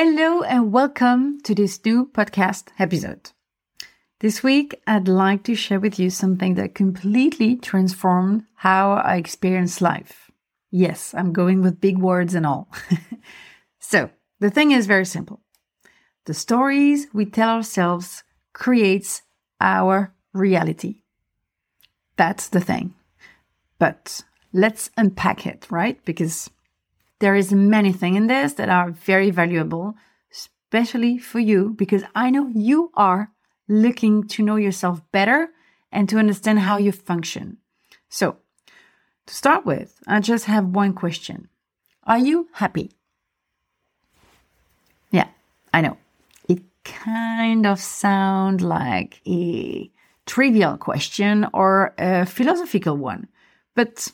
Hello and welcome to this new podcast episode. This week, I'd like to share with you something that completely transformed how I experience life. Yes, I'm going with big words and all. so, the thing is very simple. The stories we tell ourselves creates our reality. That's the thing. But let's unpack it, right? Because there is many things in this that are very valuable, especially for you, because I know you are looking to know yourself better and to understand how you function. So, to start with, I just have one question. Are you happy? Yeah, I know. It kind of sounds like a trivial question or a philosophical one, but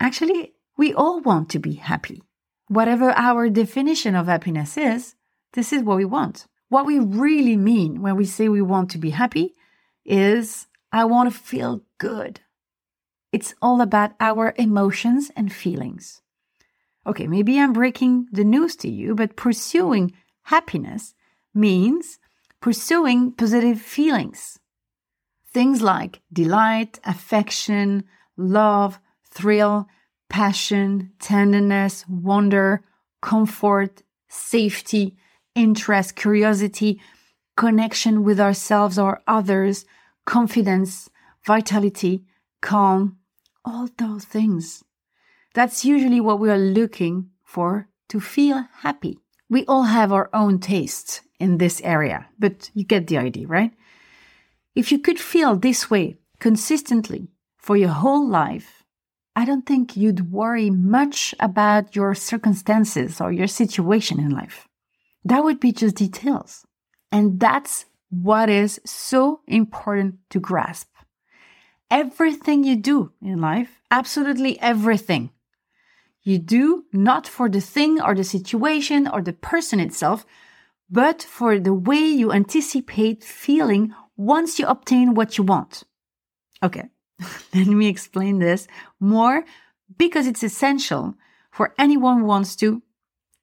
actually, we all want to be happy whatever our definition of happiness is, this is what we want. What we really mean when we say we want to be happy is, I want to feel good. It's all about our emotions and feelings. Okay, maybe I'm breaking the news to you, but pursuing happiness means pursuing positive feelings. Things like delight, affection, love, thrill, passion, tenderness, wonder, comfort, safety, interest, curiosity, connection with ourselves or others, confidence, vitality, calm, all those things. That's usually what we are looking for to feel happy. We all have our own tastes in this area, but you get the idea, right? If you could feel this way consistently for your whole life, I don't think you'd worry much about your circumstances or your situation in life. That would be just details. And that's what is so important to grasp. Everything you do in life, absolutely everything, you do not for the thing or the situation or the person itself, but for the way you anticipate feeling once you obtain what you want. Okay, Let me explain this more because it's essential for anyone who wants to,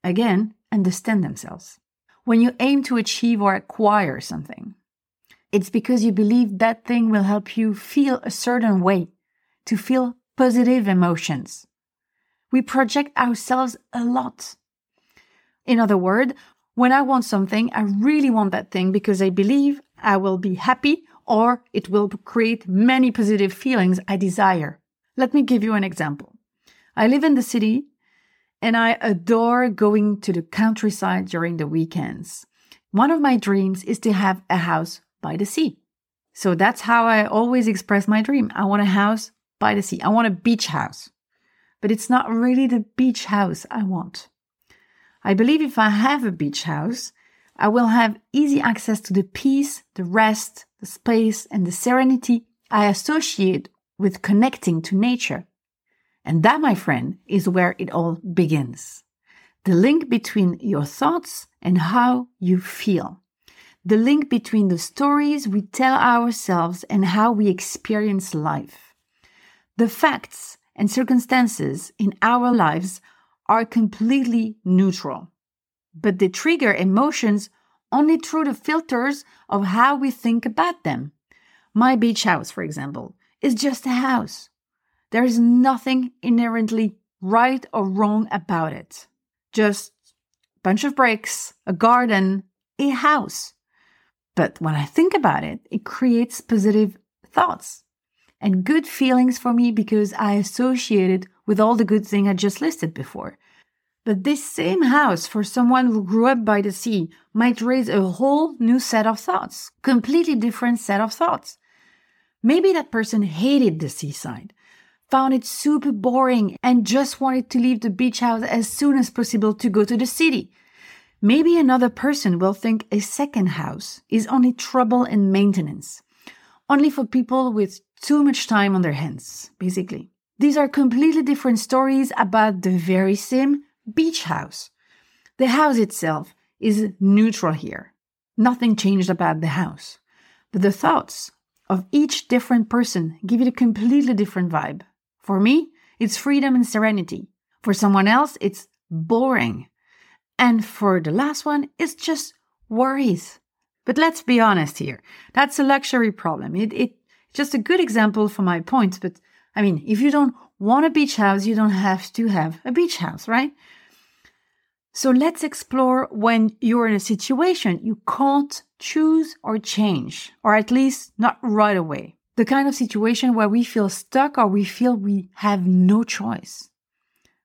again, understand themselves. When you aim to achieve or acquire something, it's because you believe that thing will help you feel a certain way, to feel positive emotions. we project ourselves a lot. In other words, when I want something, I really want that thing because I believe I will be happy or it will create many positive feelings I desire. Let me give you an example. I live in the city and I adore going to the countryside during the weekends. One of my dreams is to have a house by the sea. So that's how I always express my dream. I want a house by the sea. I want a beach house. But it's not really the beach house I want. I believe if I have a beach house, I will have easy access to the peace, the rest, the space, and the serenity I associate with connecting to nature. And that, my friend, is where it all begins. The link between your thoughts and how you feel. The link between the stories we tell ourselves and how we experience life. The facts and circumstances in our lives are completely neutral, but they trigger emotions only through the filters of how we think about them. My beach house, for example, is just a house. There is nothing inherently right or wrong about it. Just a bunch of bricks, a garden, a house. But when I think about it, it creates positive thoughts and good feelings for me because I associate it with all the good things I just listed before. But this same house for someone who grew up by the sea might raise a whole new set of thoughts, completely different set of thoughts. Maybe that person hated the seaside, found it super boring, and just wanted to leave the beach house as soon as possible to go to the city. Maybe another person will think a second house is only trouble and maintenance, only for people with too much time on their hands, basically. These are completely different stories about the very same beach house. The house itself is neutral here. Nothing changed about the house. But the thoughts of each different person give it a completely different vibe. For me, it's freedom and serenity. For someone else, it's boring. And for the last one, it's just worries. But let's be honest here. That's a luxury problem. It, it just a good example for my point. But I mean, if you don't want a beach house, you don't have to have a beach house, right? So let's explore when you're in a situation you can't choose or change, or at least not right away. The kind of situation where we feel stuck or we feel we have no choice.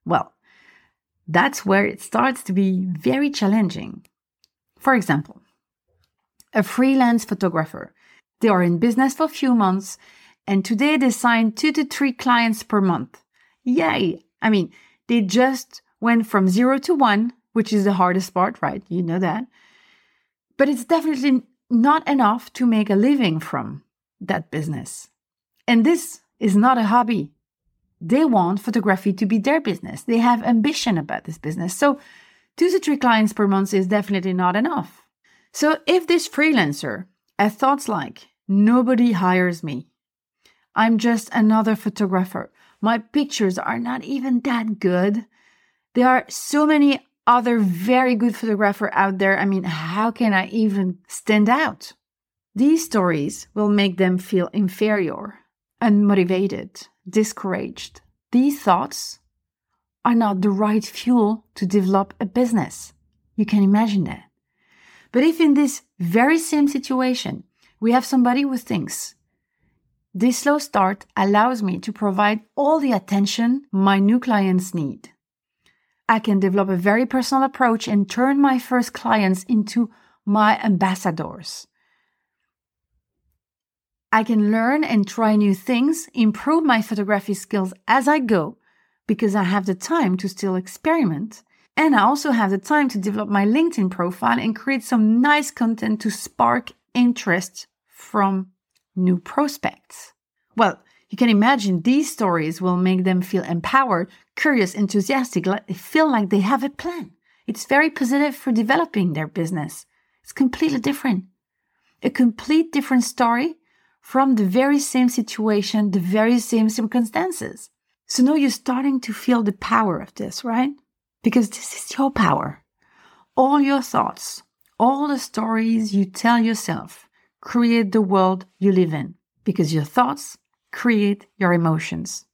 Well, that's where it starts to be very challenging. For example, a freelance photographer they are in business for a few months and today they sign two to three clients per month. Yay! I mean, they just went from zero to one, which is the hardest part, right? You know that. But it's definitely not enough to make a living from that business. And this is not a hobby. They want photography to be their business. They have ambition about this business. So, two to three clients per month is definitely not enough. So, if this freelancer has thoughts like, Nobody hires me. I'm just another photographer. My pictures are not even that good. There are so many other very good photographer out there. I mean, how can I even stand out? These stories will make them feel inferior, unmotivated, discouraged. These thoughts are not the right fuel to develop a business. You can imagine that. But if in this very same situation, we have somebody who thinks. This slow start allows me to provide all the attention my new clients need. I can develop a very personal approach and turn my first clients into my ambassadors. I can learn and try new things, improve my photography skills as I go because I have the time to still experiment. And I also have the time to develop my LinkedIn profile and create some nice content to spark interest from new prospects. Well, you can imagine these stories will make them feel empowered, curious, enthusiastic, feel like they have a plan. It's very positive for developing their business. It's completely different. A complete different story from the very same situation, the very same circumstances. So now you're starting to feel the power of this, right? Because this is your power. All your thoughts, all the stories you tell yourself, create the world you live in because your thoughts create your emotions.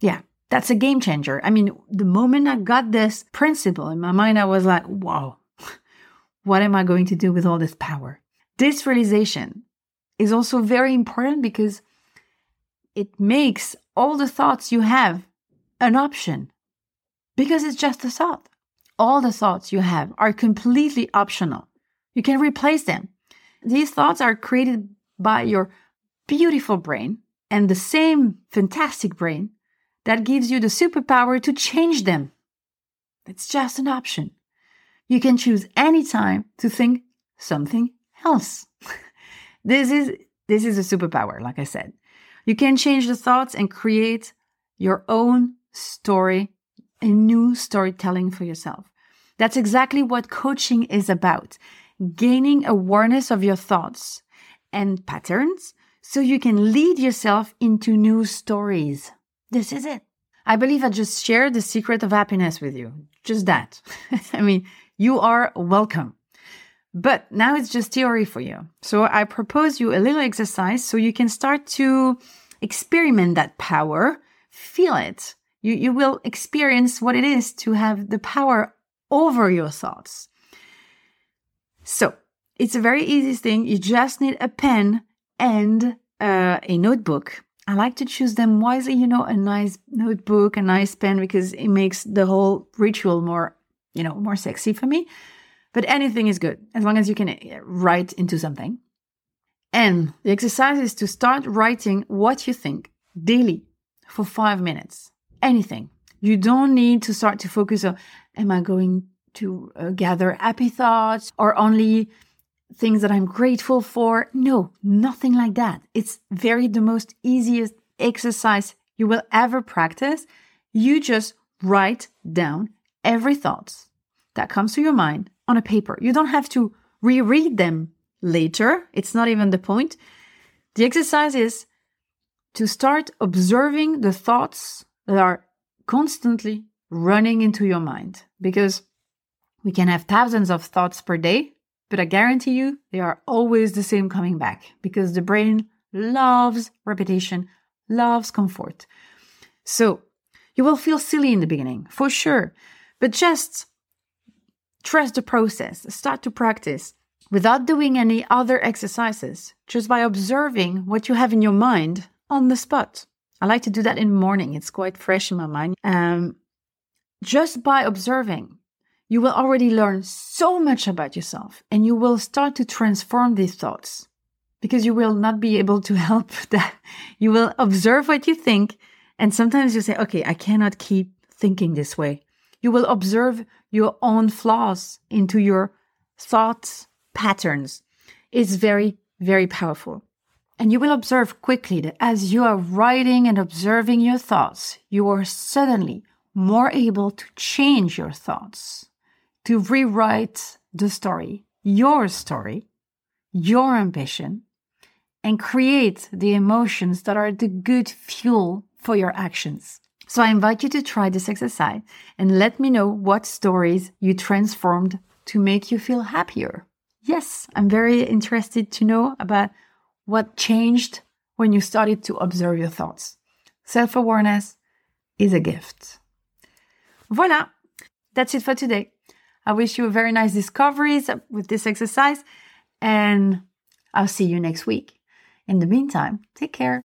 Yeah, That's a game changer. I mean, the moment I got this principle in my mind, I was like, wow, what am I going to do with all this power? This realization is also very important because it makes all the thoughts you have an option because it's just a thought. All the thoughts you have are completely optional. You can replace them. These thoughts are created by your beautiful brain and the same fantastic brain that gives you the superpower to change them. It's just an option. You can choose any time to think something else. this is this is a superpower, like I said. You can change the thoughts and create your own story, a new storytelling for yourself. That's exactly what coaching is about. Gaining awareness of your thoughts and patterns so you can lead yourself into new stories. This is it. I believe I just shared the secret of happiness with you. Just that. I mean, you are welcome. But now it's just theory for you. So I propose you a little exercise so you can start to experiment that power, feel it. You, you will experience what it is to have the power over your thoughts. So it's a very easy thing. You just need a pen and uh, a notebook. I like to choose them wisely, you know, a nice notebook, a nice pen, because it makes the whole ritual more, you know, more sexy for me. But anything is good as long as you can uh, write into something. And the exercise is to start writing what you think daily for five minutes. Anything. You don't need to start to focus on, am I going to uh, gather happy thoughts or only things that I'm grateful for. No, nothing like that. It's very the most easiest exercise you will ever practice. You just write down every thought that comes to your mind on a paper. You don't have to reread them later. It's not even the point. The exercise is to start observing the thoughts that are constantly running into your mind because we can have thousands of thoughts per day but I guarantee you, they are always the same coming back because the brain loves repetition, loves comfort. So you will feel silly in the beginning, for sure, but just trust the process, start to practice without doing any other exercises, just by observing what you have in your mind on the spot. I like to do that in the morning. It's quite fresh in my mind. Um, just by observing, you will already learn so much about yourself and you will start to transform these thoughts because you will not be able to help that. You will observe what you think. And sometimes you say, okay, I cannot keep thinking this way. You will observe your own flaws into your thoughts patterns. It's very, very powerful. And you will observe quickly that as you are writing and observing your thoughts, you are suddenly more able to change your thoughts to rewrite the story, your story, your ambition, and create the emotions that are the good fuel for your actions. So I invite you to try this exercise and let me know what stories you transformed to make you feel happier. Yes, I'm very interested to know about what changed when you started to observe your thoughts. Self awareness is a gift. Voila, that's it for today. I wish you a very nice discoveries with this exercise, and I'll see you next week. In the meantime, take care.